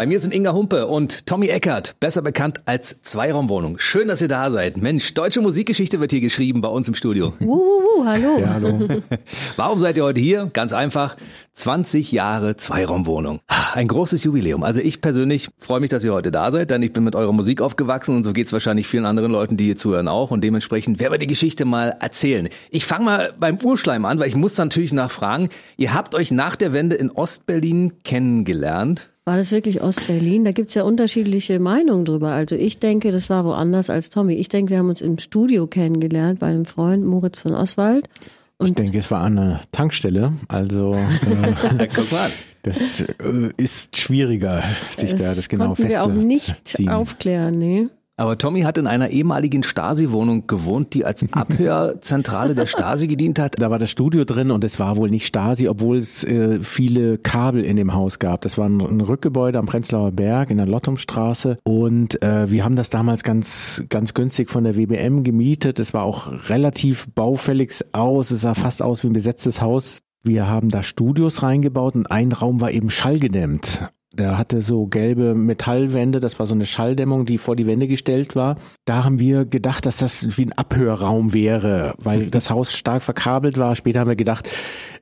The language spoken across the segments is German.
Bei mir sind Inga Humpe und Tommy Eckert, besser bekannt als Zweiraumwohnung. Schön, dass ihr da seid. Mensch, deutsche Musikgeschichte wird hier geschrieben bei uns im Studio. Wuhu, hallo. Ja, hallo. Warum seid ihr heute hier? Ganz einfach. 20 Jahre Zweiraumwohnung. Ein großes Jubiläum. Also ich persönlich freue mich, dass ihr heute da seid, denn ich bin mit eurer Musik aufgewachsen und so geht es wahrscheinlich vielen anderen Leuten, die hier zuhören auch. Und dementsprechend werden wir die Geschichte mal erzählen. Ich fange mal beim Urschleim an, weil ich muss natürlich nachfragen. Ihr habt euch nach der Wende in Ostberlin kennengelernt. War das wirklich Ostberlin? Da gibt's ja unterschiedliche Meinungen drüber. Also ich denke, das war woanders als Tommy. Ich denke, wir haben uns im Studio kennengelernt bei einem Freund, Moritz von Oswald. Und ich denke, es war an einer Tankstelle. Also äh, Guck mal. das äh, ist schwieriger, sich das da das genau konnten wir auch nicht festzuziehen. aufklären, nee. Aber Tommy hat in einer ehemaligen Stasi-Wohnung gewohnt, die als Abhörzentrale der Stasi gedient hat. Da war das Studio drin und es war wohl nicht Stasi, obwohl es äh, viele Kabel in dem Haus gab. Das war ein, ein Rückgebäude am Prenzlauer Berg in der Lottumstraße und äh, wir haben das damals ganz ganz günstig von der WBM gemietet. Es war auch relativ baufällig aus. Es sah fast aus wie ein besetztes Haus. Wir haben da Studios reingebaut und ein Raum war eben schallgedämmt. Der hatte so gelbe Metallwände, das war so eine Schalldämmung, die vor die Wände gestellt war. Da haben wir gedacht, dass das wie ein Abhörraum wäre, weil das Haus stark verkabelt war. Später haben wir gedacht,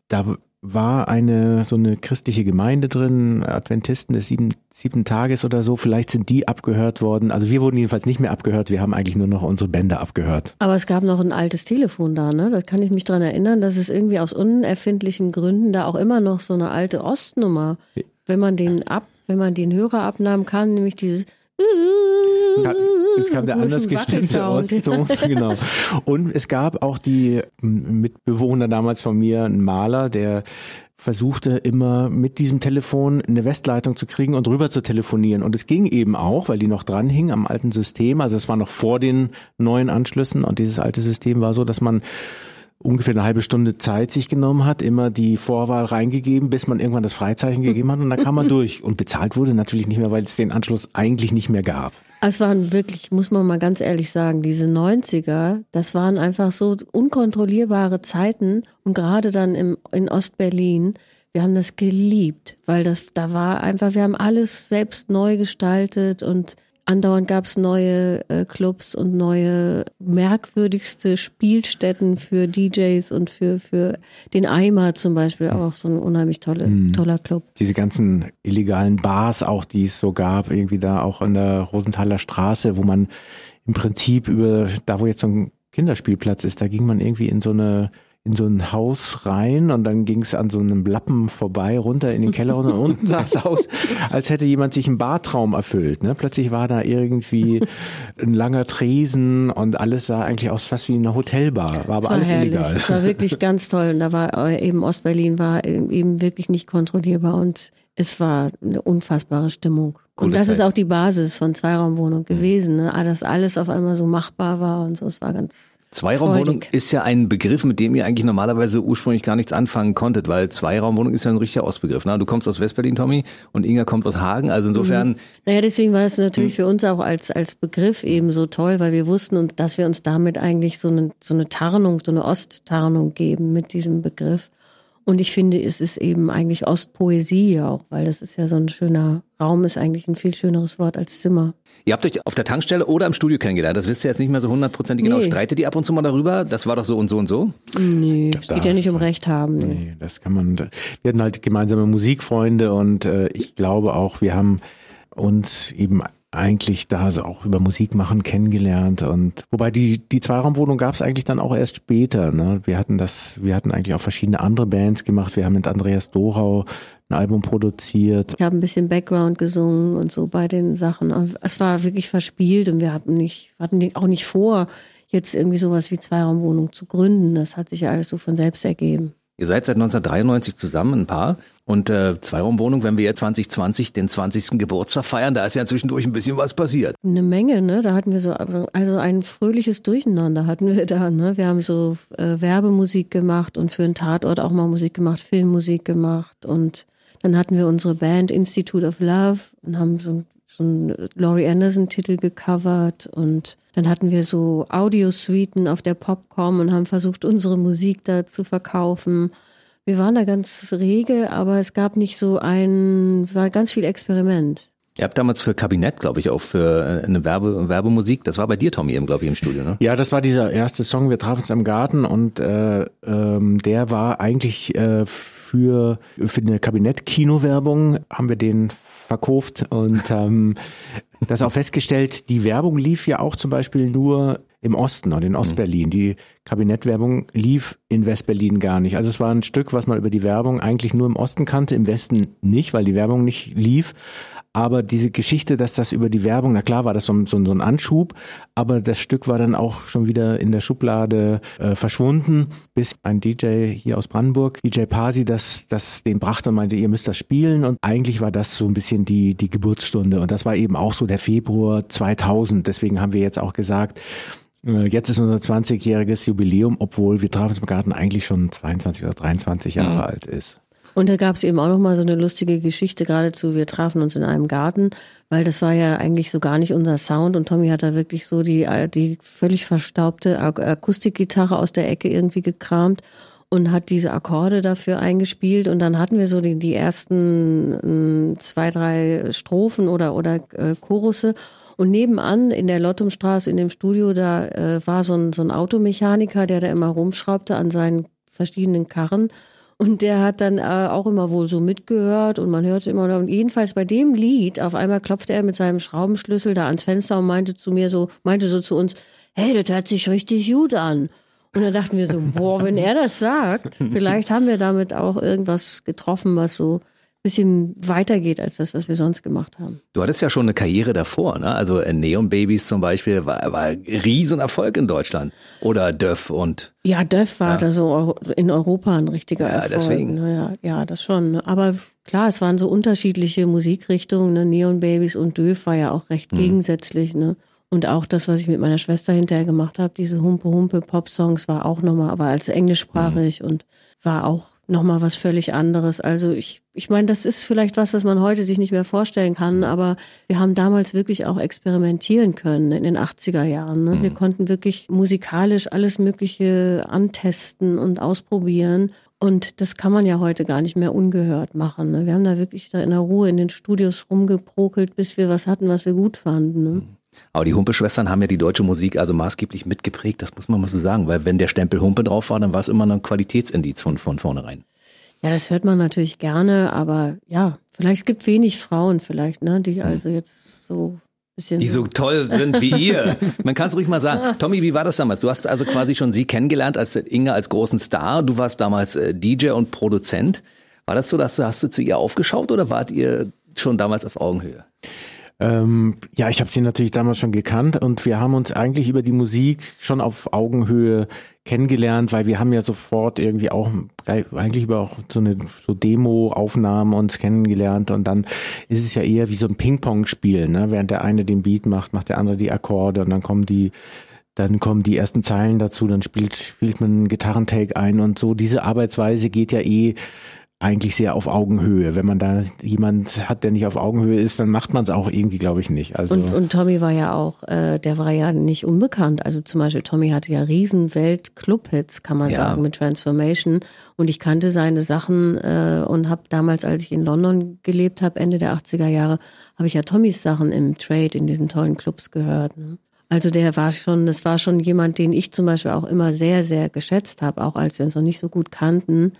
da war eine so eine christliche Gemeinde drin, Adventisten des sieben, siebten Tages oder so. Vielleicht sind die abgehört worden. Also wir wurden jedenfalls nicht mehr abgehört. Wir haben eigentlich nur noch unsere Bände abgehört. Aber es gab noch ein altes Telefon da, ne? Da kann ich mich dran erinnern, dass es irgendwie aus unerfindlichen Gründen da auch immer noch so eine alte Ostnummer, wenn man den ab, wenn man den Hörer abnahm, kam nämlich dieses Es kam der anders gestimmte Ostton, genau. Und es gab auch die Mitbewohner damals von mir, ein Maler, der versuchte immer mit diesem Telefon eine Westleitung zu kriegen und rüber zu telefonieren. Und es ging eben auch, weil die noch dran hing am alten System. Also es war noch vor den neuen Anschlüssen und dieses alte System war so, dass man ungefähr eine halbe Stunde Zeit sich genommen hat, immer die Vorwahl reingegeben, bis man irgendwann das Freizeichen gegeben hat und dann kam man durch. Und bezahlt wurde natürlich nicht mehr, weil es den Anschluss eigentlich nicht mehr gab. Es waren wirklich, muss man mal ganz ehrlich sagen, diese 90er, das waren einfach so unkontrollierbare Zeiten und gerade dann im, in Ostberlin, wir haben das geliebt, weil das, da war einfach, wir haben alles selbst neu gestaltet und andauernd gab es neue äh, Clubs und neue merkwürdigste Spielstätten für DJs und für, für den Eimer zum Beispiel, auch so ein unheimlich tolle, Mhm. toller Club. Diese ganzen illegalen Bars auch, die es so gab, irgendwie da auch an der Rosenthaler Straße, wo man im Prinzip über, da wo jetzt so ein Kinderspielplatz ist, da ging man irgendwie in so eine in so ein Haus rein und dann ging es an so einem Lappen vorbei, runter in den Keller und unten sah es aus, als hätte jemand sich einen Bartraum erfüllt. Ne? Plötzlich war da irgendwie ein langer Tresen und alles sah eigentlich aus fast wie eine Hotelbar, war aber war alles herrlich. illegal. Es war wirklich ganz toll. Und da war äh, eben Ostberlin war eben wirklich nicht kontrollierbar und es war eine unfassbare Stimmung. Coole und das Zeit. ist auch die Basis von Zweiraumwohnung gewesen, ne? Dass alles auf einmal so machbar war und so. Es war ganz Zweiraumwohnung freudig. ist ja ein Begriff, mit dem ihr eigentlich normalerweise ursprünglich gar nichts anfangen konntet, weil Zweiraumwohnung ist ja ein richtiger Ostbegriff. Ne? Du kommst aus Westberlin, Tommy, und Inga kommt aus Hagen. Also insofern, Naja, deswegen war das natürlich für uns auch als, als Begriff eben so toll, weil wir wussten, und dass wir uns damit eigentlich so eine, so eine Tarnung, so eine Osttarnung geben mit diesem Begriff. Und ich finde, es ist eben eigentlich Ostpoesie auch, weil das ist ja so ein schöner Raum, ist eigentlich ein viel schöneres Wort als Zimmer. ihr habt euch auf der Tankstelle oder im Studio kennengelernt. Das wisst ihr jetzt nicht mehr so hundertprozentig genau. Nee. Streitet ihr ab und zu mal darüber? Das war doch so und so und so? Nee, es geht ja nicht um Recht haben. Nee. Nee, das kann man. Wir hatten halt gemeinsame Musikfreunde und äh, ich glaube auch, wir haben uns eben eigentlich da so auch über Musik machen kennengelernt und wobei die die Zweiraumwohnung gab es eigentlich dann auch erst später. Ne? Wir hatten das, wir hatten eigentlich auch verschiedene andere Bands gemacht. Wir haben mit Andreas Dorau ein Album produziert. Ich habe ein bisschen Background gesungen und so bei den Sachen. Und Es war wirklich verspielt und wir hatten nicht, hatten auch nicht vor, jetzt irgendwie sowas wie Zweiraumwohnung zu gründen. Das hat sich ja alles so von selbst ergeben. Ihr seid seit 1993 zusammen, ein Paar. Und äh, Zweiraumwohnung, wenn wir jetzt 2020 den 20. Geburtstag feiern, da ist ja zwischendurch ein bisschen was passiert. Eine Menge, ne? Da hatten wir so, also ein fröhliches Durcheinander hatten wir da, ne? Wir haben so äh, Werbemusik gemacht und für einen Tatort auch mal Musik gemacht, Filmmusik gemacht und dann hatten wir unsere Band Institute of Love und haben so, schon Laurie Anderson-Titel gecovert und dann hatten wir so Audiosuiten auf der Popcom und haben versucht, unsere Musik da zu verkaufen. Wir waren da ganz rege, aber es gab nicht so ein, war ganz viel Experiment. Ihr habt damals für Kabinett, glaube ich, auch für äh, eine Werbe, Werbemusik. Das war bei dir, Tommy, eben, glaube ich, im Studio, ne? Ja, das war dieser erste Song. Wir trafen uns am Garten und äh, ähm, der war eigentlich äh, für für eine Kabinett-Kino-Werbung haben wir den verkauft und ähm, das auch festgestellt. Die Werbung lief ja auch zum Beispiel nur im Osten und in Ostberlin. Die Kabinettwerbung lief in Westberlin gar nicht. Also es war ein Stück, was man über die Werbung eigentlich nur im Osten kannte, im Westen nicht, weil die Werbung nicht lief. Aber diese Geschichte, dass das über die Werbung, na klar war das so, so, so ein Anschub, aber das Stück war dann auch schon wieder in der Schublade äh, verschwunden, bis ein DJ hier aus Brandenburg, DJ Pasi, das, das den brachte und meinte, ihr müsst das spielen. Und eigentlich war das so ein bisschen die, die Geburtsstunde. Und das war eben auch so der Februar 2000. Deswegen haben wir jetzt auch gesagt, Jetzt ist unser 20-jähriges Jubiläum, obwohl wir trafen im Garten eigentlich schon 22 oder 23 Jahre mhm. alt ist. Und da gab es eben auch noch mal so eine lustige Geschichte geradezu. Wir trafen uns in einem Garten, weil das war ja eigentlich so gar nicht unser Sound. Und Tommy hat da wirklich so die, die völlig verstaubte Akustikgitarre aus der Ecke irgendwie gekramt und hat diese Akkorde dafür eingespielt. Und dann hatten wir so die, die ersten äh, zwei, drei Strophen oder, oder äh, Chorusse. Und nebenan in der Lottumstraße in dem Studio, da äh, war so ein, so ein Automechaniker, der da immer rumschraubte an seinen verschiedenen Karren. Und der hat dann äh, auch immer wohl so mitgehört und man hörte immer, und jedenfalls bei dem Lied, auf einmal klopfte er mit seinem Schraubenschlüssel da ans Fenster und meinte zu mir so, meinte so zu uns, hey, das hört sich richtig gut an. Und da dachten wir so, boah, wenn er das sagt, vielleicht haben wir damit auch irgendwas getroffen, was so bisschen weitergeht als das, was wir sonst gemacht haben. Du hattest ja schon eine Karriere davor, ne? Also äh, Neon Babies zum Beispiel war, war ein Riesenerfolg in Deutschland. Oder Döff und. Ja, Döff war ja. da so in Europa ein richtiger ja, Erfolg. Deswegen. Ne? Ja, ja, das schon. Ne? Aber klar, es waren so unterschiedliche Musikrichtungen. Ne? Neon Babies und Döff war ja auch recht mhm. gegensätzlich. Ne? Und auch das, was ich mit meiner Schwester hinterher gemacht habe, diese Humpe-Humpe-Pop-Songs, war auch nochmal, aber als englischsprachig mhm. und war auch nochmal was völlig anderes. Also ich, ich meine, das ist vielleicht was, was man heute sich nicht mehr vorstellen kann, aber wir haben damals wirklich auch experimentieren können in den 80er Jahren. Ne? Mhm. Wir konnten wirklich musikalisch alles Mögliche antesten und ausprobieren. Und das kann man ja heute gar nicht mehr ungehört machen. Ne? Wir haben da wirklich da in der Ruhe in den Studios rumgeprokelt, bis wir was hatten, was wir gut fanden. Ne? Mhm. Aber die Humpe-Schwestern haben ja die deutsche Musik also maßgeblich mitgeprägt, das muss man mal so sagen, weil wenn der Stempel Humpe drauf war, dann war es immer ein Qualitätsindiz von, von vornherein. Ja, das hört man natürlich gerne, aber ja, vielleicht gibt wenig Frauen vielleicht, ne, die hm. also jetzt so bisschen die so toll sind wie ihr. Man kann es ruhig mal sagen. Tommy, wie war das damals? Du hast also quasi schon sie kennengelernt als Inge als großen Star. Du warst damals äh, DJ und Produzent. War das so, dass du hast du zu ihr aufgeschaut oder wart ihr schon damals auf Augenhöhe? Ähm, ja, ich habe sie natürlich damals schon gekannt und wir haben uns eigentlich über die Musik schon auf Augenhöhe kennengelernt, weil wir haben ja sofort irgendwie auch eigentlich über auch so eine so Demo-Aufnahmen uns kennengelernt und dann ist es ja eher wie so ein Ping-Pong-Spiel, ne? Während der eine den Beat macht, macht der andere die Akkorde und dann kommen die dann kommen die ersten Zeilen dazu, dann spielt, spielt man einen Gitarrentake ein und so. Diese Arbeitsweise geht ja eh eigentlich sehr auf Augenhöhe. Wenn man da jemand hat, der nicht auf Augenhöhe ist, dann macht man es auch irgendwie, glaube ich, nicht. Also und, und Tommy war ja auch, äh, der war ja nicht unbekannt. Also zum Beispiel Tommy hatte ja riesen Welt-Club-Hits, kann man ja. sagen, mit Transformation. Und ich kannte seine Sachen äh, und habe damals, als ich in London gelebt habe, Ende der 80er Jahre, habe ich ja Tommys Sachen im Trade in diesen tollen Clubs gehört. Ne? Also der war schon, das war schon jemand, den ich zum Beispiel auch immer sehr, sehr geschätzt habe, auch als wir uns noch nicht so gut kannten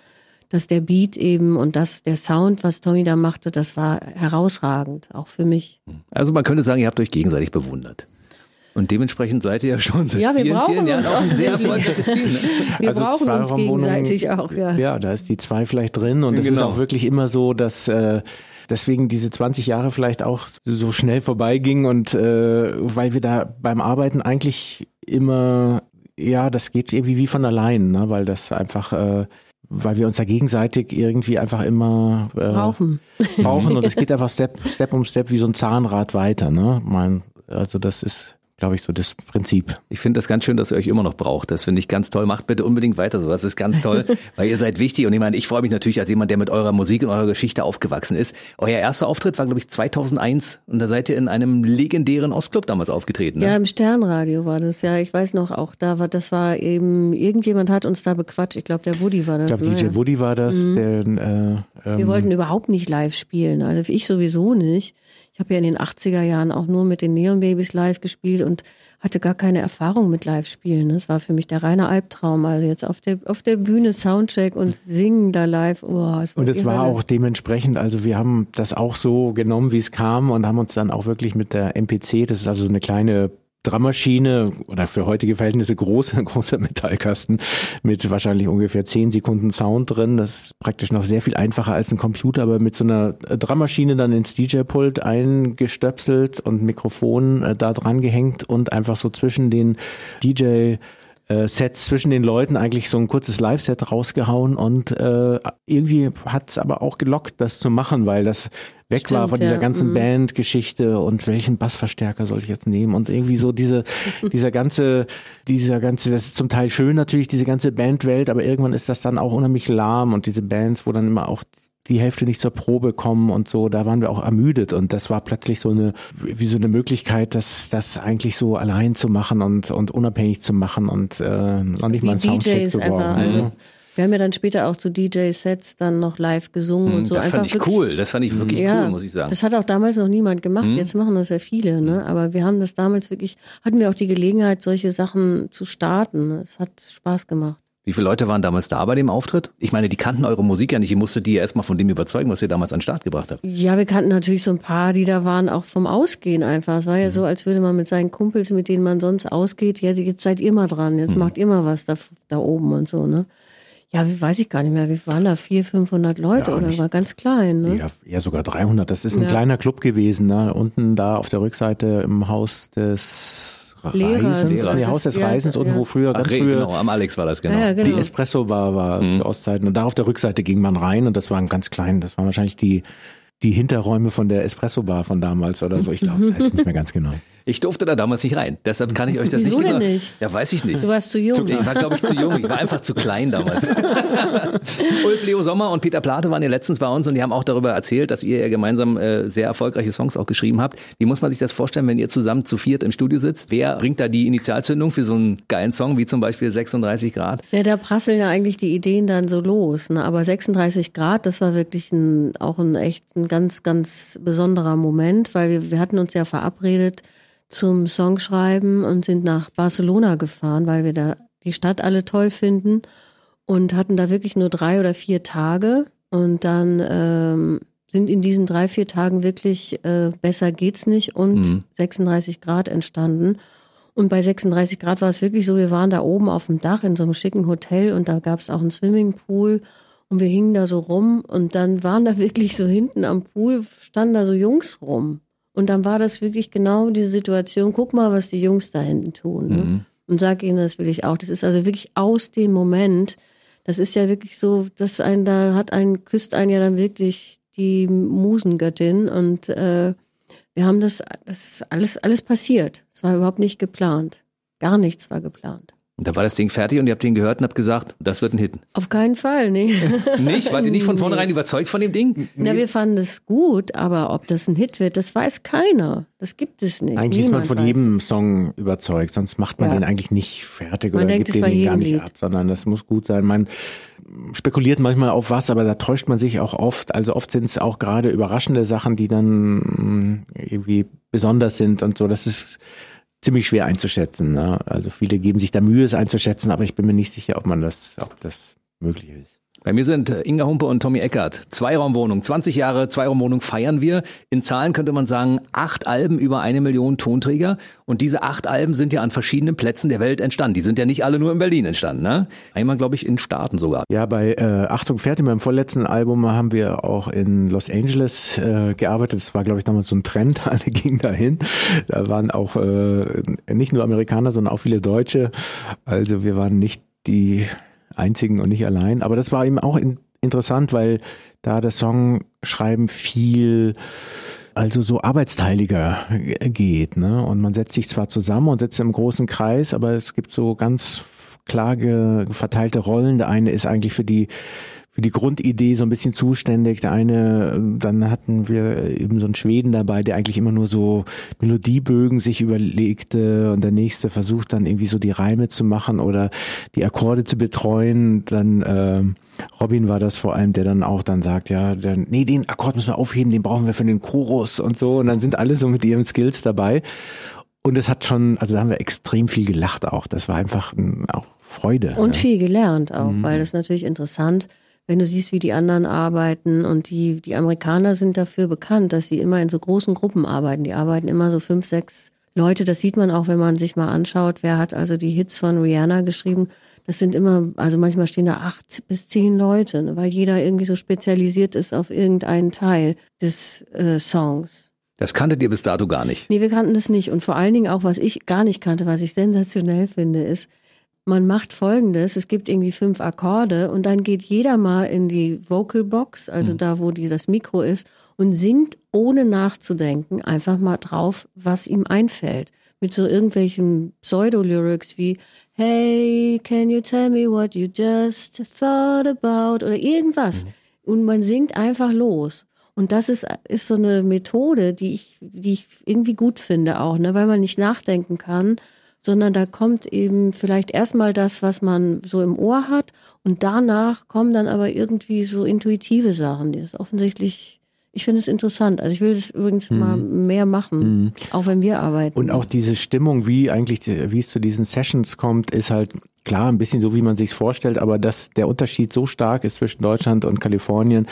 dass der Beat eben und das, der Sound, was Tommy da machte, das war herausragend, auch für mich. Also man könnte sagen, ihr habt euch gegenseitig bewundert. Und dementsprechend seid ihr ja schon seit ja, wir vielen, vielen Jahren auch ein sehr erfolgreiches Team. Ne? Wir also brauchen uns gegenseitig auch, ja. Ja, da ist die zwei vielleicht drin und es genau. ist auch wirklich immer so, dass äh, deswegen diese 20 Jahre vielleicht auch so schnell vorbeigingen und äh, weil wir da beim Arbeiten eigentlich immer, ja, das geht irgendwie wie von allein, ne? weil das einfach äh, weil wir uns da gegenseitig irgendwie einfach immer äh, brauchen. brauchen und es geht einfach Step, Step um Step wie so ein Zahnrad weiter. Ne? Mein, also das ist glaube ich, so das Prinzip. Ich finde das ganz schön, dass ihr euch immer noch braucht. Das finde ich ganz toll. Macht bitte unbedingt weiter so. Das ist ganz toll, weil ihr seid wichtig. Und ich meine, ich freue mich natürlich als jemand, der mit eurer Musik und eurer Geschichte aufgewachsen ist. Euer erster Auftritt war, glaube ich, 2001. Und da seid ihr in einem legendären Ostclub damals aufgetreten. Ne? Ja, im Sternradio war das. Ja, ich weiß noch auch, da war, das war eben, irgendjemand hat uns da bequatscht. Ich glaube, der Woody war das. Ich glaube, ne? DJ Woody war das, mhm. der, äh, ähm, Wir wollten überhaupt nicht live spielen. Also ich sowieso nicht. Ich habe ja in den 80er Jahren auch nur mit den Neon Babies live gespielt und hatte gar keine Erfahrung mit Live-Spielen. Das war für mich der reine Albtraum. Also jetzt auf der, auf der Bühne Soundcheck und singen da live. Oh, und es war auch dementsprechend, also wir haben das auch so genommen, wie es kam und haben uns dann auch wirklich mit der MPC, das ist also so eine kleine Drummaschine oder für heutige Verhältnisse großer, großer Metallkasten mit wahrscheinlich ungefähr zehn Sekunden Sound drin. Das ist praktisch noch sehr viel einfacher als ein Computer, aber mit so einer Drummaschine dann ins DJ-Pult eingestöpselt und Mikrofon äh, da dran gehängt und einfach so zwischen den DJ äh, Sets zwischen den Leuten eigentlich so ein kurzes Live-Set rausgehauen und äh, irgendwie hat es aber auch gelockt, das zu machen, weil das weg Stimmt, war von dieser ja. ganzen mhm. Bandgeschichte und welchen Bassverstärker soll ich jetzt nehmen und irgendwie so diese, dieser ganze, dieser ganze, das ist zum Teil schön natürlich, diese ganze Bandwelt, aber irgendwann ist das dann auch unheimlich lahm und diese Bands, wo dann immer auch die Hälfte nicht zur Probe kommen und so, da waren wir auch ermüdet und das war plötzlich so eine, wie so eine Möglichkeit, das, das eigentlich so allein zu machen und, und unabhängig zu machen und äh, noch nicht wie mal einen Soundcheck zu brauchen. Also mhm. Wir haben ja dann später auch zu DJ-Sets dann noch live gesungen hm, und so. Das einfach fand ich wirklich, cool. Das fand ich wirklich ja, cool, muss ich sagen. Das hat auch damals noch niemand gemacht. Hm. Jetzt machen das ja viele, ne? Aber wir haben das damals wirklich, hatten wir auch die Gelegenheit, solche Sachen zu starten. Es hat Spaß gemacht. Wie viele Leute waren damals da bei dem Auftritt? Ich meine, die kannten eure Musik ja nicht. Ihr musstet die ja erstmal von dem überzeugen, was ihr damals an den Start gebracht habt. Ja, wir kannten natürlich so ein paar, die da waren, auch vom Ausgehen einfach. Es war ja mhm. so, als würde man mit seinen Kumpels, mit denen man sonst ausgeht, ja, jetzt seid ihr mal dran, jetzt mhm. macht ihr mal was da, da oben und so, ne? ja, weiß ich gar nicht mehr, wie waren da? 400, 500 Leute ja, oder war ganz klein, ne? Ja, eher sogar 300. Das ist ein ja. kleiner Club gewesen, ne? Unten da auf der Rückseite im Haus des Lehrers. Reisens, nee, Haus des Reisens, ja, unten wo früher, ganz Ach, früher. Genau, am Alex war das, genau. Ja, genau. Die Espresso-Bar war mhm. zu Ostzeiten und da auf der Rückseite ging man rein und das war ein ganz klein, das waren wahrscheinlich die, die Hinterräume von der Espresso-Bar von damals oder so. Ich glaube, weiß nicht mehr ganz genau. Ich durfte da damals nicht rein. Deshalb kann ich euch das Wieso nicht denn nicht? Ja, weiß ich nicht. Du warst zu jung. Zu, ich war, glaube ich, zu jung. Ich war einfach zu klein damals. Ulf Leo Sommer und Peter Plate waren ja letztens bei uns und die haben auch darüber erzählt, dass ihr ja gemeinsam äh, sehr erfolgreiche Songs auch geschrieben habt. Wie muss man sich das vorstellen, wenn ihr zusammen zu viert im Studio sitzt? Wer bringt da die Initialzündung für so einen geilen Song wie zum Beispiel 36 Grad? Ja, da prasseln ja eigentlich die Ideen dann so los. Ne? Aber 36 Grad, das war wirklich ein, auch ein echt ein ganz, ganz besonderer Moment, weil wir, wir hatten uns ja verabredet, zum Songschreiben und sind nach Barcelona gefahren, weil wir da die Stadt alle toll finden und hatten da wirklich nur drei oder vier Tage und dann ähm, sind in diesen drei, vier Tagen wirklich äh, besser geht's nicht und mhm. 36 Grad entstanden. Und bei 36 Grad war es wirklich so, wir waren da oben auf dem Dach in so einem schicken Hotel und da gab es auch einen Swimmingpool und wir hingen da so rum und dann waren da wirklich so hinten am Pool, standen da so Jungs rum. Und dann war das wirklich genau diese Situation, guck mal, was die Jungs da hinten tun. Ne? Mhm. Und sag ihnen, das will ich auch. Das ist also wirklich aus dem Moment. Das ist ja wirklich so, dass ein, da hat ein, küsst ein ja dann wirklich die Musengöttin und äh, wir haben das, das ist alles, alles passiert. Es war überhaupt nicht geplant. Gar nichts war geplant. Und da war das Ding fertig und ihr habt den gehört und habt gesagt, das wird ein Hit. Auf keinen Fall, nee. nicht? Wart ihr nicht von vornherein nee. überzeugt von dem Ding? Na, wir fanden es gut, aber ob das ein Hit wird, das weiß keiner. Das gibt es nicht. Eigentlich Niemand ist man von jedem es. Song überzeugt, sonst macht man ja. den eigentlich nicht fertig man oder gibt den, den gar nicht Lied. ab, sondern das muss gut sein. Man spekuliert manchmal auf was, aber da täuscht man sich auch oft. Also oft sind es auch gerade überraschende Sachen, die dann mm, irgendwie besonders sind und so. Das ist ziemlich schwer einzuschätzen. Ne? Also viele geben sich da Mühe, es einzuschätzen, aber ich bin mir nicht sicher, ob man das, ob das möglich ist. Bei mir sind äh, Inga Humpe und Tommy Eckert. Zweiraumwohnung, 20 Jahre Zweiraumwohnung feiern wir. In Zahlen könnte man sagen, acht Alben über eine Million Tonträger. Und diese acht Alben sind ja an verschiedenen Plätzen der Welt entstanden. Die sind ja nicht alle nur in Berlin entstanden. Ne? Einmal, glaube ich, in Staaten sogar. Ja, bei äh, Achtung fertig, beim vorletzten Album haben wir auch in Los Angeles äh, gearbeitet. Das war, glaube ich, damals so ein Trend. Alle gingen dahin. Da waren auch äh, nicht nur Amerikaner, sondern auch viele Deutsche. Also wir waren nicht die einzigen und nicht allein. Aber das war eben auch in, interessant, weil da das Songschreiben viel also so arbeitsteiliger geht. Ne? Und man setzt sich zwar zusammen und sitzt im großen Kreis, aber es gibt so ganz klar verteilte Rollen. Der eine ist eigentlich für die für die Grundidee so ein bisschen zuständig. Der eine, dann hatten wir eben so einen Schweden dabei, der eigentlich immer nur so Melodiebögen sich überlegte und der nächste versucht dann irgendwie so die Reime zu machen oder die Akkorde zu betreuen. Dann äh, Robin war das vor allem, der dann auch dann sagt, ja, dann, nee, den Akkord müssen wir aufheben, den brauchen wir für den Chorus und so. Und dann sind alle so mit ihren Skills dabei. Und es hat schon, also da haben wir extrem viel gelacht auch. Das war einfach auch Freude. Und ja. viel gelernt auch, mhm. weil das natürlich interessant wenn du siehst, wie die anderen arbeiten und die, die Amerikaner sind dafür bekannt, dass sie immer in so großen Gruppen arbeiten. Die arbeiten immer so fünf, sechs Leute. Das sieht man auch, wenn man sich mal anschaut, wer hat also die Hits von Rihanna geschrieben. Das sind immer, also manchmal stehen da acht bis zehn Leute, ne, weil jeder irgendwie so spezialisiert ist auf irgendeinen Teil des äh, Songs. Das kanntet ihr bis dato gar nicht? Nee, wir kannten das nicht. Und vor allen Dingen auch, was ich gar nicht kannte, was ich sensationell finde, ist, man macht folgendes, es gibt irgendwie fünf Akkorde und dann geht jeder mal in die Vocal Box, also mhm. da, wo die, das Mikro ist, und singt ohne nachzudenken einfach mal drauf, was ihm einfällt. Mit so irgendwelchen Pseudo-Lyrics wie Hey, can you tell me what you just thought about? Oder irgendwas. Mhm. Und man singt einfach los. Und das ist, ist so eine Methode, die ich, die ich irgendwie gut finde auch, ne, weil man nicht nachdenken kann, sondern da kommt eben vielleicht erstmal das, was man so im Ohr hat und danach kommen dann aber irgendwie so intuitive Sachen, die ist offensichtlich ich finde es interessant. Also ich will das übrigens mhm. mal mehr machen, mhm. auch wenn wir arbeiten. Und auch diese Stimmung, wie eigentlich, wie es zu diesen Sessions kommt, ist halt klar ein bisschen so, wie man sich vorstellt, aber dass der Unterschied so stark ist zwischen Deutschland und Kalifornien,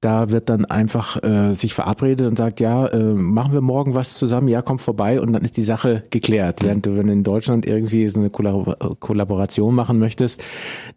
da wird dann einfach äh, sich verabredet und sagt, ja, äh, machen wir morgen was zusammen, ja, komm vorbei und dann ist die Sache geklärt. Während du, wenn du in Deutschland irgendwie so eine Kollaboration machen möchtest,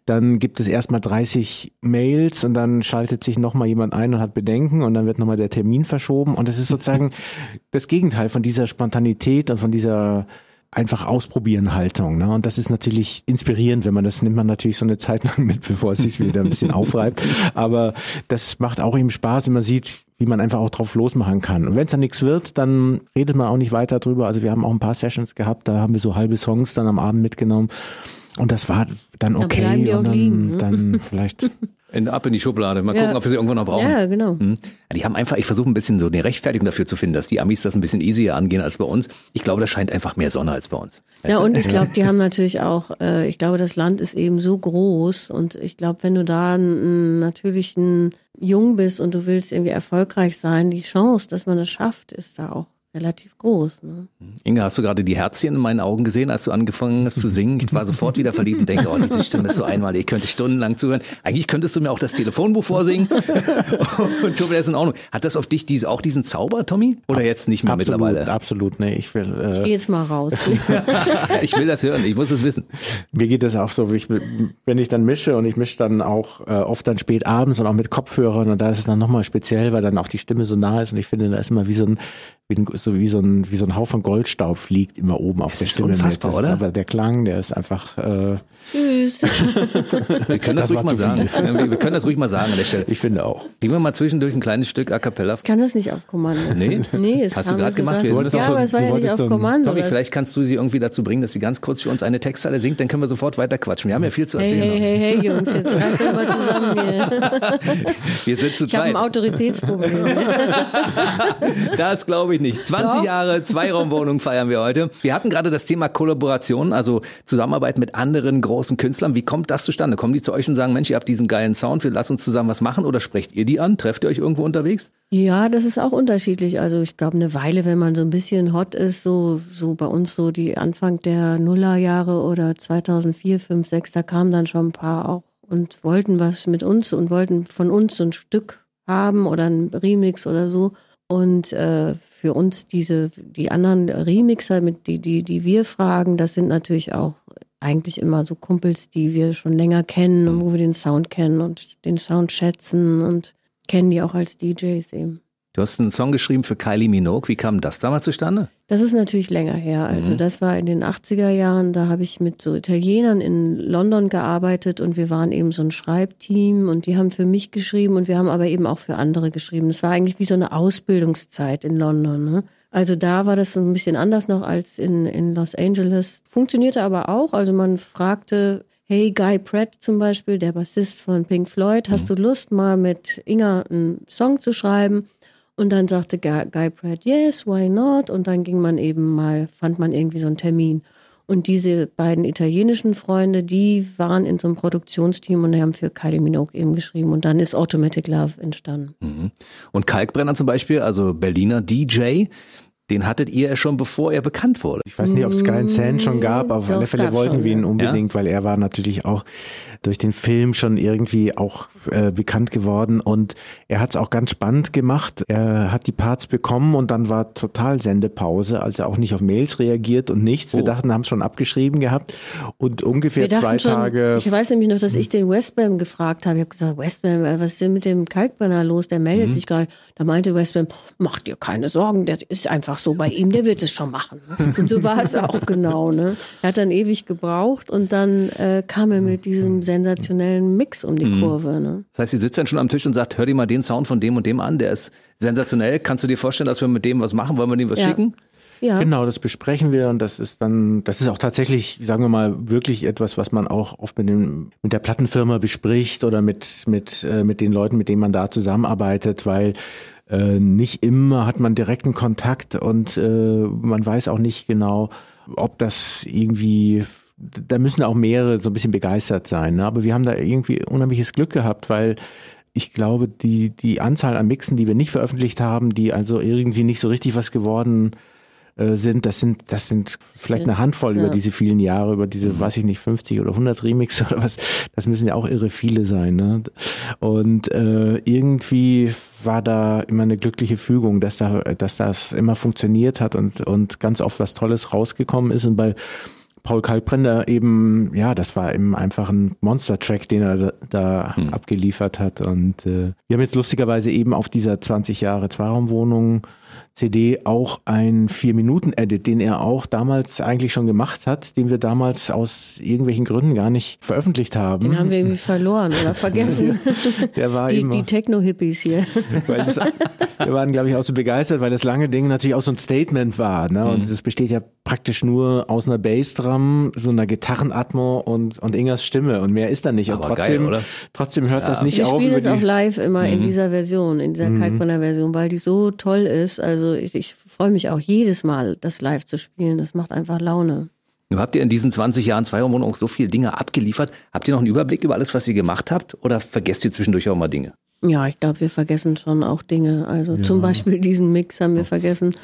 dann gibt es erstmal 30 Mails und dann schaltet sich nochmal jemand ein und hat Bedenken und dann wird nochmal der Termin verschoben und es ist sozusagen das Gegenteil von dieser Spontanität und von dieser einfach ausprobieren Haltung. Ne? Und das ist natürlich inspirierend, wenn man das nimmt man natürlich so eine Zeit lang mit, bevor es sich wieder ein bisschen aufreibt. Aber das macht auch eben Spaß, wenn man sieht, wie man einfach auch drauf losmachen kann. Und wenn es dann nichts wird, dann redet man auch nicht weiter drüber. Also wir haben auch ein paar Sessions gehabt, da haben wir so halbe Songs dann am Abend mitgenommen. Und das war dann okay. Da und dann, liegen, ne? dann vielleicht in, ab in die Schublade. Mal ja. gucken, ob wir sie irgendwann noch brauchen. Ja, genau. Hm. Die haben einfach, ich versuche ein bisschen so eine Rechtfertigung dafür zu finden, dass die Amis das ein bisschen easier angehen als bei uns. Ich glaube, da scheint einfach mehr Sonne als bei uns. Ja, und ich glaube, die haben natürlich auch, äh, ich glaube, das Land ist eben so groß und ich glaube, wenn du da natürlich ein Jung bist und du willst irgendwie erfolgreich sein, die Chance, dass man das schafft, ist da auch relativ groß. Ne? Inga, hast du gerade die Herzchen in meinen Augen gesehen, als du angefangen hast zu singen? Ich war sofort wieder verliebt und denke, oh, diese Stimme ist so einmalig, ich könnte stundenlang zuhören. Eigentlich könntest du mir auch das Telefonbuch vorsingen und schon wäre es in Ordnung. Hat das auf dich diese, auch diesen Zauber, Tommy? Oder jetzt nicht mehr absolut, mittlerweile? Absolut, nee, ich will... Äh, ich geh jetzt mal raus. ich will das hören, ich muss es wissen. Mir geht das auch so, ich, wenn ich dann mische und ich mische dann auch äh, oft dann spät abends und auch mit Kopfhörern und da ist es dann nochmal speziell, weil dann auch die Stimme so nah ist und ich finde, da ist immer wie so ein so wie so ein, wie so ein Haufen Goldstaub fliegt immer oben auf das der ist Stimme. Unfassbar, mit. oder? aber der Klang, der ist einfach. Äh, Tschüss. wir können das, das ruhig mal sagen. Wir, wir können das ruhig mal sagen an der Stelle. Ich finde auch. Gehen wir mal zwischendurch ein kleines Stück A cappella. Ich kann das nicht auf Kommando. Nee? Nee, es Hast du gerade gemacht? Wir ja, so, aber es war ja nicht auf so Kommando. Tommy, vielleicht kannst du sie irgendwie dazu bringen, dass sie ganz kurz für uns eine Textzeile singt, dann können wir sofort weiter quatschen. Wir haben ja viel zu erzählen. Hey, hey, hey, hey, Jungs, jetzt reißt doch mal zusammen hier. wir sind zu ich zweit. Ich habe ein Autoritätsproblem. das glaube ich nicht. 20 Doch. Jahre Zweiraumwohnung feiern wir heute. Wir hatten gerade das Thema Kollaboration, also Zusammenarbeit mit anderen großen Künstlern. Wie kommt das zustande? Kommen die zu euch und sagen, Mensch, ihr habt diesen geilen Sound, wir lassen uns zusammen was machen oder sprecht ihr die an? Trefft ihr euch irgendwo unterwegs? Ja, das ist auch unterschiedlich. Also ich glaube, eine Weile, wenn man so ein bisschen hot ist, so, so bei uns so die Anfang der Nullerjahre oder 2004, 5, 6, da kamen dann schon ein paar auch und wollten was mit uns und wollten von uns so ein Stück haben oder ein Remix oder so. Und äh, für uns diese, die anderen Remixer, mit die, die, die wir fragen, das sind natürlich auch eigentlich immer so Kumpels, die wir schon länger kennen und wo wir den Sound kennen und den Sound schätzen und kennen die auch als DJs eben. Du hast einen Song geschrieben für Kylie Minogue. Wie kam das damals zustande? Das ist natürlich länger her. Also mhm. das war in den 80er Jahren. Da habe ich mit so Italienern in London gearbeitet und wir waren eben so ein Schreibteam und die haben für mich geschrieben und wir haben aber eben auch für andere geschrieben. Das war eigentlich wie so eine Ausbildungszeit in London. Ne? Also da war das so ein bisschen anders noch als in, in Los Angeles. Funktionierte aber auch. Also man fragte, hey, Guy Pratt zum Beispiel, der Bassist von Pink Floyd, hast mhm. du Lust mal mit Inga einen Song zu schreiben? Und dann sagte Guy Pratt, yes, why not? Und dann ging man eben mal, fand man irgendwie so einen Termin. Und diese beiden italienischen Freunde, die waren in so einem Produktionsteam und haben für Kylie Minogue eben geschrieben. Und dann ist Automatic Love entstanden. Mhm. Und Kalkbrenner zum Beispiel, also Berliner DJ, den hattet ihr ja schon, bevor er bekannt wurde. Ich weiß nicht, ob es Sky and Sand schon gab, aber auf alle Fälle wollten schon, wir ihn unbedingt, ja? weil er war natürlich auch durch den Film schon irgendwie auch äh, bekannt geworden und er hat es auch ganz spannend gemacht. Er hat die Parts bekommen und dann war total Sendepause, also auch nicht auf Mails reagiert und nichts. Wir oh. dachten, haben es schon abgeschrieben gehabt und ungefähr zwei schon, Tage. Ich weiß nämlich noch, dass ich den Westbam gefragt habe. Ich habe gesagt, Westbam, was ist denn mit dem Kalkbrenner los? Der meldet mhm. sich gerade. Da meinte Westbam, mach dir keine Sorgen, der ist einfach so bei ihm, der wird es schon machen. Und so war es auch genau. Ne? Er hat dann ewig gebraucht und dann äh, kam er mit diesem sensationellen Mix um die mhm. Kurve. Ne? Das heißt, sie sitzt dann schon am Tisch und sagt, hör dir mal den Sound von dem und dem an, der ist sensationell. Kannst du dir vorstellen, dass wir mit dem was machen? Wollen wir dem was ja. schicken? Ja. Genau, das besprechen wir und das ist dann, das ist auch tatsächlich, sagen wir mal, wirklich etwas, was man auch oft mit dem, mit der Plattenfirma bespricht oder mit, mit, äh, mit den Leuten, mit denen man da zusammenarbeitet, weil äh, nicht immer hat man direkten Kontakt und äh, man weiß auch nicht genau, ob das irgendwie da müssen auch mehrere so ein bisschen begeistert sein. Ne? Aber wir haben da irgendwie unheimliches Glück gehabt, weil ich glaube, die, die Anzahl an Mixen, die wir nicht veröffentlicht haben, die also irgendwie nicht so richtig was geworden äh, sind, das sind, das sind vielleicht eine Handvoll ja. über diese vielen Jahre, über diese, mhm. weiß ich nicht, 50 oder 100 Remix oder was, das müssen ja auch irre viele sein. Ne? Und äh, irgendwie war da immer eine glückliche Fügung, dass da, dass das immer funktioniert hat und, und ganz oft was Tolles rausgekommen ist. Und bei Paul Kalkbrenner eben, ja, das war eben einfach ein Monster-Track, den er da, da hm. abgeliefert hat. Und äh, wir haben jetzt lustigerweise eben auf dieser 20 Jahre Zweiraumwohnung CD auch ein Vier-Minuten-Edit, den er auch damals eigentlich schon gemacht hat, den wir damals aus irgendwelchen Gründen gar nicht veröffentlicht haben. Den haben wir irgendwie verloren oder vergessen. Der war die, die Techno-Hippies hier. Weil das, wir waren, glaube ich, auch so begeistert, weil das lange Ding natürlich auch so ein Statement war. Ne? Und es mhm. besteht ja praktisch nur aus einer Bassdrum, so einer Gitarrenatmo und, und Ingers Stimme. Und mehr ist da nicht. Und trotzdem, geil, trotzdem hört ja. das nicht wir auf. Wir spielen es auch live immer mhm. in dieser Version, in dieser mhm. Kalkbrenner Version, weil die so toll ist. Also ich, ich freue mich auch jedes Mal, das live zu spielen. Das macht einfach Laune. Nun habt ihr in diesen 20 Jahren Zweiraumwohnung auch so viele Dinge abgeliefert. Habt ihr noch einen Überblick über alles, was ihr gemacht habt? Oder vergesst ihr zwischendurch auch mal Dinge? Ja, ich glaube, wir vergessen schon auch Dinge. Also ja. zum Beispiel diesen Mix haben wir vergessen.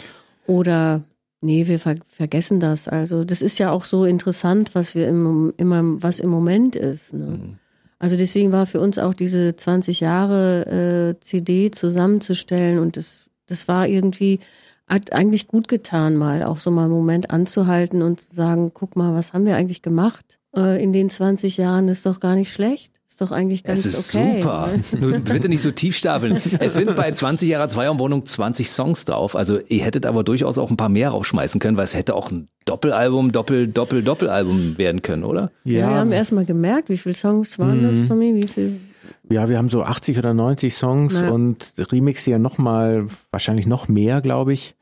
Oder nee, wir ver vergessen das. Also das ist ja auch so interessant, was wir im, immer, was im Moment ist. Ne? Mhm. Also deswegen war für uns auch diese 20 Jahre äh, CD zusammenzustellen und das, das war irgendwie, hat eigentlich gut getan, mal auch so mal einen Moment anzuhalten und zu sagen, guck mal, was haben wir eigentlich gemacht äh, in den 20 Jahren, ist doch gar nicht schlecht. Ist doch eigentlich ganz okay. Es ist okay, super. Ne? Nur bitte nicht so tief stapeln. Es sind bei 20 Jahre Zweierwohnung 20 Songs drauf. Also ihr hättet aber durchaus auch ein paar mehr raufschmeißen können, weil es hätte auch ein Doppelalbum, Doppel, Doppel, Doppelalbum werden können, oder? Ja, ja wir haben erst mal gemerkt, wie viele Songs waren mhm. das, Tommy? Wie viel? Ja, wir haben so 80 oder 90 Songs ja. und Remixe ja nochmal, wahrscheinlich noch mehr, glaube ich.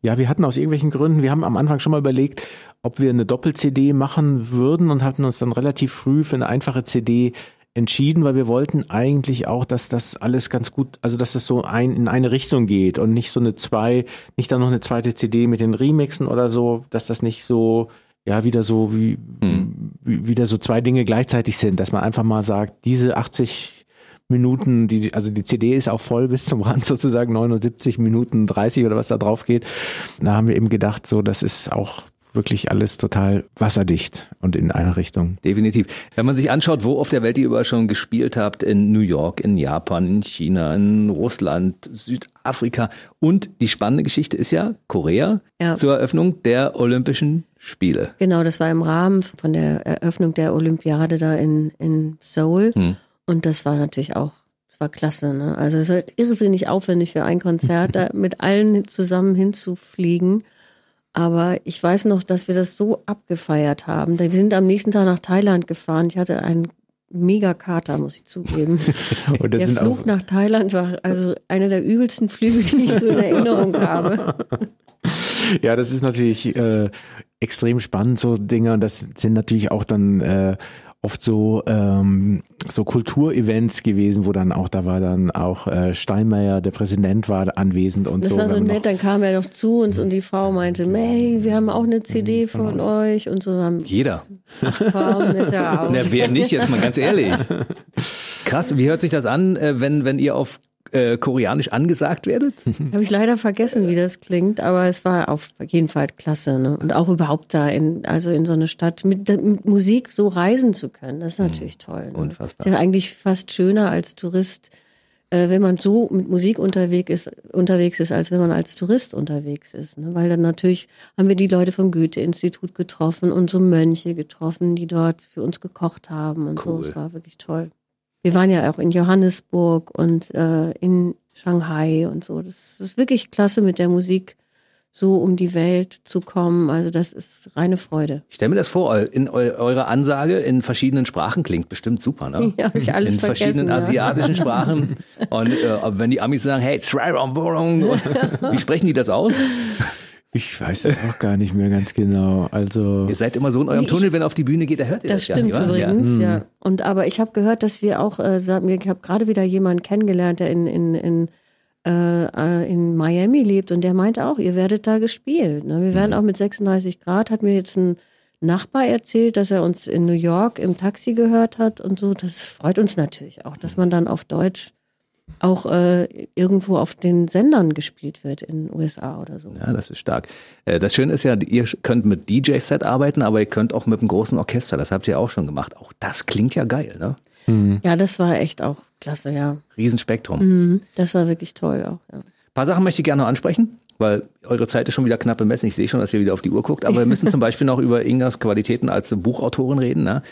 Ja, wir hatten aus irgendwelchen Gründen, wir haben am Anfang schon mal überlegt, ob wir eine Doppel-CD machen würden und hatten uns dann relativ früh für eine einfache CD entschieden, weil wir wollten eigentlich auch, dass das alles ganz gut, also dass das so ein, in eine Richtung geht und nicht so eine zwei, nicht dann noch eine zweite CD mit den Remixen oder so, dass das nicht so, ja, wieder so wie, hm. wieder so zwei Dinge gleichzeitig sind, dass man einfach mal sagt, diese 80 Minuten, die, also die CD ist auch voll bis zum Rand sozusagen 79 Minuten 30 oder was da drauf geht. Da haben wir eben gedacht, so, das ist auch wirklich alles total wasserdicht und in einer Richtung. Definitiv. Wenn man sich anschaut, wo auf der Welt ihr überall schon gespielt habt, in New York, in Japan, in China, in Russland, Südafrika und die spannende Geschichte ist ja Korea ja. zur Eröffnung der Olympischen Spiele. Genau, das war im Rahmen von der Eröffnung der Olympiade da in, in Seoul. Hm. Und das war natürlich auch es war klasse. Ne? Also es ist irrsinnig aufwendig für ein Konzert, da mit allen zusammen hinzufliegen. Aber ich weiß noch, dass wir das so abgefeiert haben. Wir sind am nächsten Tag nach Thailand gefahren. Ich hatte einen mega Kater, muss ich zugeben. Das der Flug nach Thailand war also einer der übelsten Flüge, die ich so in Erinnerung habe. ja, das ist natürlich äh, extrem spannend, so Dinge. Und das sind natürlich auch dann äh, oft so ähm, so Kulturevents gewesen, wo dann auch da war dann auch äh, Steinmeier, der Präsident war anwesend und Das so. war so nett, dann kam er noch zu uns und die Frau meinte, hey, wir haben auch eine CD von euch und so haben Jeder. komm, ist ja auch. Na, wer nicht, jetzt mal ganz ehrlich. Krass, wie hört sich das an, äh, wenn, wenn ihr auf äh, Koreanisch angesagt werdet? Habe ich leider vergessen, wie das klingt, aber es war auf jeden Fall klasse. Ne? Und auch überhaupt da in, also in so eine Stadt mit, mit Musik so reisen zu können, das ist natürlich toll. Ne? Unfassbar. Ist ja eigentlich fast schöner als Tourist, äh, wenn man so mit Musik unterwegs ist, unterwegs ist, als wenn man als Tourist unterwegs ist. Ne? Weil dann natürlich haben wir die Leute vom Goethe-Institut getroffen und so Mönche getroffen, die dort für uns gekocht haben und Cool. so. Es war wirklich toll. Wir waren ja auch in Johannesburg und äh, in Shanghai und so. Das ist wirklich klasse, mit der Musik so um die Welt zu kommen. Also das ist reine Freude. Ich stelle mir das vor, in eu eure Ansage in verschiedenen Sprachen klingt bestimmt super, ne? Ja, hab ich alles in verschiedenen ja. asiatischen Sprachen. Und äh, wenn die Amis sagen, hey, wie sprechen die das aus? Ich weiß es auch gar nicht mehr ganz genau. Also Ihr seid immer so in eurem Nee, ich- Tunnel, wenn er auf die Bühne geht, da hört ihr das, Das stimmt nicht, übrigens, Ja. ja. Und aber ich habe gehört, dass wir auch, äh, sagen wir, ich habe gerade wieder jemanden kennengelernt, der in, in, in, äh, in Miami lebt und der meinte auch, ihr werdet da gespielt. Ne? Wir Mhm. werden auch mit 36 Grad, hat mir jetzt ein Nachbar erzählt, dass er uns in New York im Taxi gehört hat und so. Das freut uns natürlich auch, dass man dann auf Deutsch auch äh, irgendwo auf den Sendern gespielt wird in den USA oder so. Ja, das ist stark. Äh, Das Schöne ist ja, ihr könnt mit DJ-Set arbeiten, aber ihr könnt auch mit einem großen Orchester. Das habt ihr auch schon gemacht. Auch das klingt ja geil, ne? Ja, das war echt auch klasse, ja. Riesenspektrum. Mhm. Das war wirklich toll auch, ja. Ein paar Sachen möchte ich gerne noch ansprechen, weil eure Zeit ist schon wieder knapp bemessen. Ich sehe schon, dass ihr wieder auf die Uhr guckt, aber wir müssen zum Beispiel noch über Ingas Qualitäten als Buchautorin reden. Ne?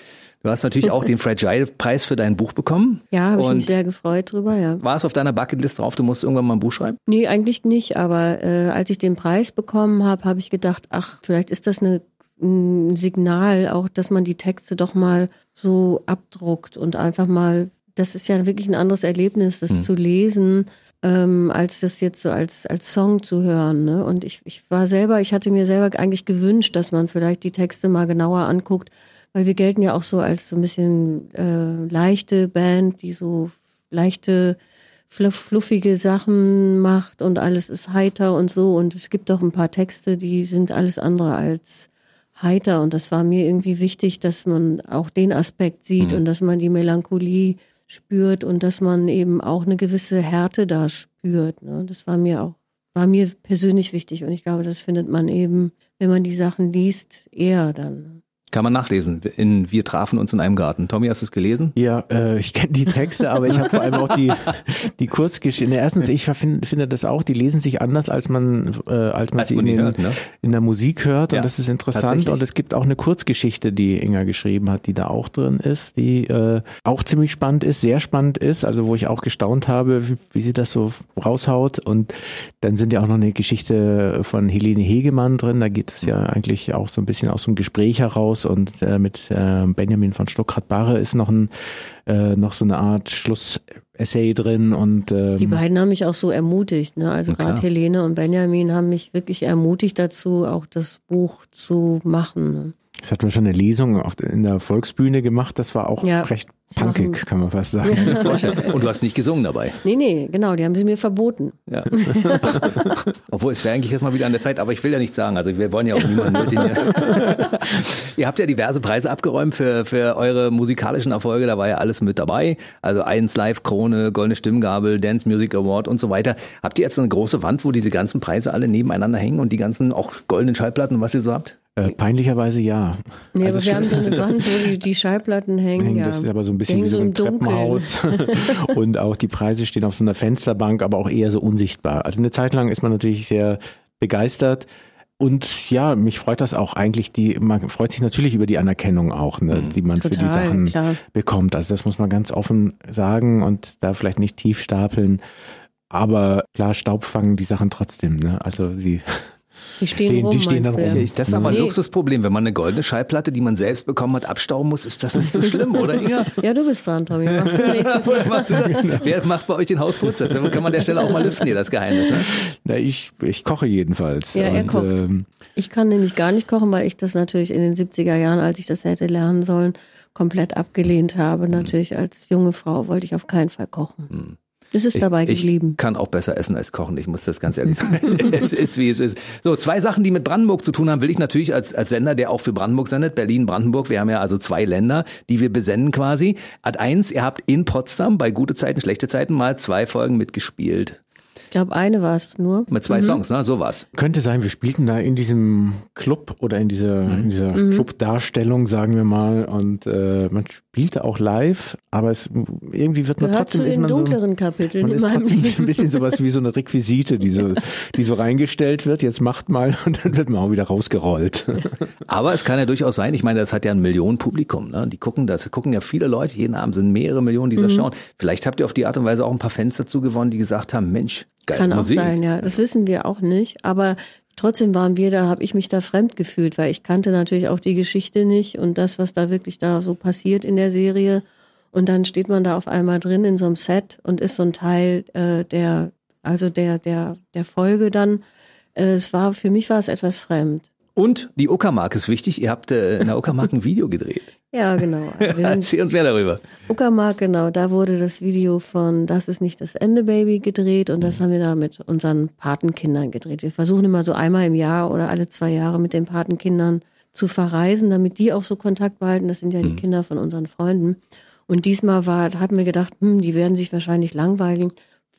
Du hast natürlich auch den Fragile-Preis für dein Buch bekommen. Ja, habe ich mich sehr gefreut drüber, ja. war es auf deiner Bucketlist drauf, du musst irgendwann mal ein Buch schreiben? Nee, eigentlich nicht, aber äh, als ich den Preis bekommen habe, habe ich gedacht, ach, vielleicht ist das eine, ein Signal auch, dass man die Texte doch mal so abdruckt und einfach mal, das ist ja wirklich ein anderes Erlebnis, das zu lesen, ähm, als das jetzt so als, als Song zu hören. Ne? Und ich, ich war selber, ich hatte mir selber eigentlich gewünscht, dass man vielleicht die Texte mal genauer anguckt, weil wir gelten ja auch so als so ein bisschen äh, leichte Band, die so leichte fluff, fluffige Sachen macht und alles ist heiter und so. Und es gibt doch ein paar Texte, die sind alles andere als heiter. Und das war mir irgendwie wichtig, dass man auch den Aspekt sieht und dass man die Melancholie spürt und dass man eben auch eine gewisse Härte da spürt. Ne? Das war mir auch, war mir persönlich wichtig. Und ich glaube, das findet man eben, wenn man die Sachen liest, eher dann. Kann man nachlesen. In Wir trafen uns in einem Garten. Tommy, hast du es gelesen? Ja, äh, ich kenne die Texte, aber ich habe vor allem auch die, die Kurzgeschichten. Erstens, ich find, finde das auch, die lesen sich anders, als man, äh, als man Als sie man in, den, hört, ne? in der Musik hört. Ja, und das ist interessant. Und es gibt auch eine Kurzgeschichte, die Inga geschrieben hat, die da auch drin ist, die äh, auch ziemlich spannend ist, sehr spannend ist, also wo ich auch gestaunt habe, wie, wie sie das so raushaut. Und dann sind ja auch noch eine Geschichte von Helene Hegemann drin. Da geht es ja eigentlich auch so ein bisschen aus dem Gespräch heraus und äh, mit äh, Benjamin von Stuckrad-Barre ist noch ein äh, noch so eine Art Schlussessay drin und ähm, Die beiden haben mich auch so ermutigt. Ne? Also gerade Helene und Benjamin haben mich wirklich ermutigt dazu, auch das Buch zu machen. Ne? das hatten wir schon eine Lesung auf, in der Volksbühne gemacht. Das war auch Ja. recht Sie machen- punkig, kann man fast sagen. Und du hast nicht gesungen dabei. Nee, nee, genau, die haben sie mir verboten. Ja. Obwohl, es wäre eigentlich jetzt mal wieder an der Zeit, aber ich will ja nichts sagen. Also wir wollen ja auch niemanden nötigen. Ihr habt ja diverse Preise abgeräumt für, für eure musikalischen Erfolge. Da war ja alles mit dabei. Also eins Live, Krone, Goldene Stimmgabel, Dance Music Award und so weiter. Habt ihr jetzt eine große Wand, wo diese ganzen Preise alle nebeneinander hängen und die ganzen auch goldenen Schallplatten, was ihr so habt? Äh, peinlicherweise ja. Nee, Also aber wir haben so eine Wand, wo die, die Schallplatten hängen. hängen. ja. Das ist aber so ein bisschen wie so ein. Treppenhaus. und auch die Preise stehen auf so einer Fensterbank, aber auch eher so unsichtbar. Also eine Zeit lang ist man natürlich sehr begeistert. Und ja, mich freut das auch eigentlich, die, man freut sich natürlich über die Anerkennung auch, ne, die man für die Total, Sachen klar. bekommt. Also das muss man ganz offen sagen und da vielleicht nicht tief stapeln. Aber klar, Staub fangen die Sachen trotzdem, ne? Also sie Die stehen, Stehen- rum, die stehen dann rum. ja. Das ist aber ein Nee. Luxusproblem. Wenn man eine goldene Schallplatte, die man selbst bekommen hat, abstauben muss, ist das nicht so schlimm, oder Inga? Ja, du bist dran, Tommy. Machst du nächstes Mal. Das? Wer macht bei euch den Hausputz? Das kann man an der Stelle auch mal lüften, hier das Geheimnis. Ne? Na, ich, ich koche jedenfalls. Ja, er und, kocht. Ähm, Ich kann nämlich gar nicht kochen, weil ich das natürlich in den 70er Jahren, als ich das hätte lernen sollen, komplett abgelehnt habe. Natürlich als junge Frau wollte ich auf keinen Fall kochen. Es ist dabei ich geblieben. kann auch besser essen als kochen, ich muss das ganz ehrlich sagen. es ist, wie es ist. So, zwei Sachen, die mit Brandenburg zu tun haben, will ich natürlich als, als Sender, der auch für Brandenburg sendet, Berlin, Brandenburg, wir haben ja also zwei Länder, die wir besenden quasi. Ad eins, ihr habt in Potsdam bei gute Zeiten, schlechte Zeiten mal zwei Folgen mitgespielt. Ich glaube, eine war es nur. Mit zwei Songs, ne? Sowas. könnte sein, wir spielten da in diesem Club oder in dieser, in dieser Clubdarstellung, sagen wir mal, und äh, man spielte auch live, aber es irgendwie wird man Gehört trotzdem zu ist den man so, dunkleren Kapiteln man in ist trotzdem Leben. ein bisschen sowas wie so eine Requisite, die so, die so reingestellt wird, jetzt macht mal und dann wird man auch wieder rausgerollt. Aber es kann ja durchaus sein, ich meine, das hat ja ein Millionenpublikum, ne? Die gucken das, gucken ja viele Leute, jeden Abend sind mehrere Millionen, die Mhm. das schauen. Vielleicht habt ihr auf die Art und Weise auch ein paar Fans dazu gewonnen, die gesagt haben, Mensch, geil Kann auch Musik. sein, ja. Das wissen wir auch nicht. Aber trotzdem waren wir da, habe ich mich da fremd gefühlt, weil ich kannte natürlich auch die Geschichte nicht und das, was da wirklich da so passiert in der Serie. Und dann steht man da auf einmal drin in so einem Set und ist so ein Teil äh, der, also der, der, der Folge dann. Äh, es war, für mich war es etwas fremd. Und die Uckermark ist wichtig. Ihr habt äh, in der Uckermark ein Video gedreht. Ja, genau. Sind Erzähl uns mehr darüber. Uckermark, genau, da wurde das Video von Das ist nicht das Ende, Baby gedreht und das haben wir da mit unseren Patenkindern gedreht. Wir versuchen immer so einmal im Jahr oder alle zwei Jahre mit den Patenkindern zu verreisen, damit die auch so Kontakt behalten. Das sind ja die Kinder von unseren Freunden. Und diesmal war, hatten wir gedacht, hm, die werden sich wahrscheinlich langweilen.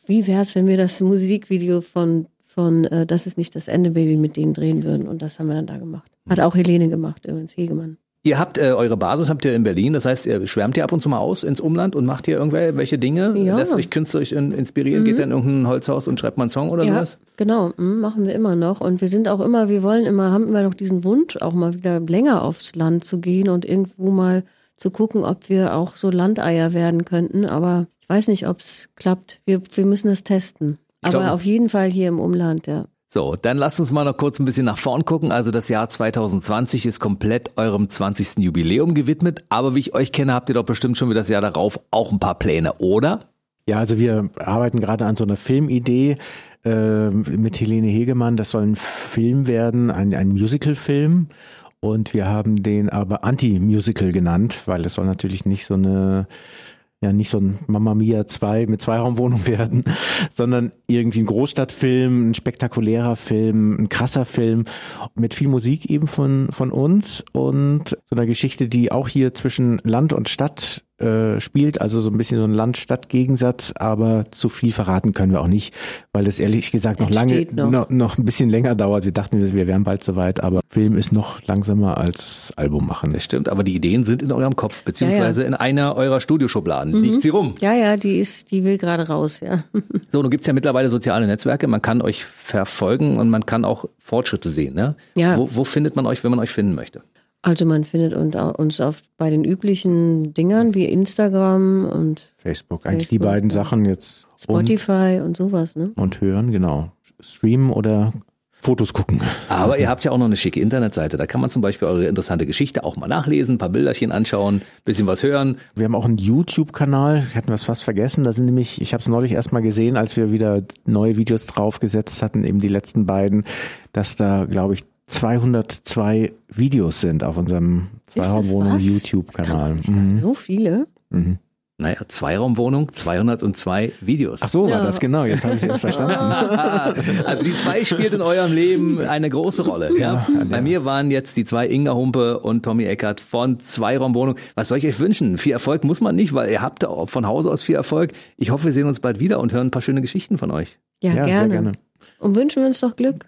Wie wäre es, wenn wir das Musikvideo von, von äh, Das ist nicht das Ende, Baby mit denen drehen würden? Und das haben wir dann da gemacht. Hat auch Helene gemacht, übrigens, Hegemann. Ihr habt äh, eure Basis habt ihr in Berlin, das heißt, ihr schwärmt ihr ab und zu mal aus ins Umland und macht hier irgendwelche Dinge, Ja. lässt euch künstlerisch in, inspirieren, geht dann in irgendein Holzhaus und schreibt mal einen Song oder ja, sowas? genau, mm, machen wir immer noch. Und wir sind auch immer, wir wollen immer, haben immer noch diesen Wunsch, auch mal wieder länger aufs Land zu gehen und irgendwo mal zu gucken, ob wir auch so Landeier werden könnten. Aber ich weiß nicht, ob es klappt. Wir, wir müssen es testen. Ich Aber glaube- auf jeden Fall hier im Umland, ja. So, dann lasst uns mal noch kurz ein bisschen nach vorn gucken. Also das Jahr 2020 ist komplett eurem 20. Jubiläum gewidmet. Aber wie ich euch kenne, habt ihr doch bestimmt schon wieder das Jahr darauf auch ein paar Pläne, oder? Ja, also wir arbeiten gerade an so einer Filmidee äh, mit Helene Hegemann. Das soll ein Film werden, ein, ein Musical-Film. Und wir haben den aber Anti-Musical genannt, weil es soll natürlich nicht so eine ja nicht so ein Mamma Mia 2 mit Zweiraumwohnung werden, sondern irgendwie ein Großstadtfilm, ein spektakulärer Film, ein krasser Film mit viel Musik eben von, von uns und so einer Geschichte, die auch hier zwischen Land und Stadt äh, spielt, also so ein bisschen so ein Land-Stadt-Gegensatz, aber zu viel verraten können wir auch nicht, weil das ehrlich gesagt noch lange, noch. noch. noch ein bisschen länger dauert. Wir dachten, wir wären bald soweit, aber Film ist noch langsamer als Album machen. Das stimmt, aber die Ideen sind in eurem Kopf, beziehungsweise in einer eurer Studioschubladen. Liegt sie rum. Ja, ja, die ist, die will gerade raus, ja. So, nun gibt's ja mittlerweile soziale Netzwerke, man kann euch verfolgen und man kann auch Fortschritte sehen. Ne? Ja. Wo, wo findet man euch, wenn man euch finden möchte? Also man findet uns au- uns auf, bei den üblichen Dingern wie Instagram und Facebook, eigentlich die Facebook, beiden ja. Sachen jetzt und, Spotify und sowas, ne? und hören, genau. Streamen oder Fotos gucken. Aber ihr habt ja auch noch eine schicke Internetseite. Da kann man zum Beispiel eure interessante Geschichte auch mal nachlesen, ein paar Bilderchen anschauen, bisschen was hören. Wir haben auch einen YouTube-Kanal, hatten wir es fast vergessen. Da sind nämlich, ich habe es neulich erst mal gesehen, als wir wieder neue Videos draufgesetzt hatten, eben die letzten beiden, dass da, glaube ich, 202 Videos sind auf unserem Ist das Zweiraumwohnung was? YouTube-Kanal. Das kann man nicht sagen. Mhm. So viele? Naja, Zweiraumwohnung, 202 Videos. Ach so, war Ja. das genau, jetzt habe ich es verstanden. also die zwei spielt in eurem Leben eine große Rolle. Ja? Bei mir waren jetzt die zwei Inga Humpe und Tommy Eckert von Zweiraumwohnung. Was soll ich euch wünschen? Viel Erfolg muss man nicht, weil ihr habt von Hause aus viel Erfolg. Ich hoffe, wir sehen uns bald wieder und hören ein paar schöne Geschichten von euch. Ja, Ja, sehr gerne. gerne. Und wünschen wir uns doch Glück.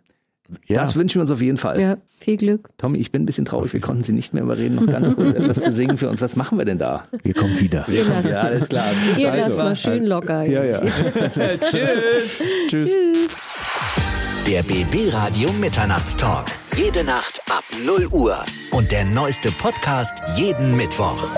Ja. Das wünschen wir uns auf jeden Fall. Ja, viel Glück. Tommy, ich bin ein bisschen traurig. Wir konnten Sie nicht mehr überreden, noch ganz kurz etwas zu singen für uns. Was machen wir denn da? Wir kommen wieder. Ihr lasst, Ja, alles klar. ihr Also, lasst mal schön locker. Ja, jetzt. ja. Tschüss. Tschüss. Der BB Radio Mitternachtstalk. jede Nacht ab 0 Uhr. Und der neueste Podcast jeden Mittwoch.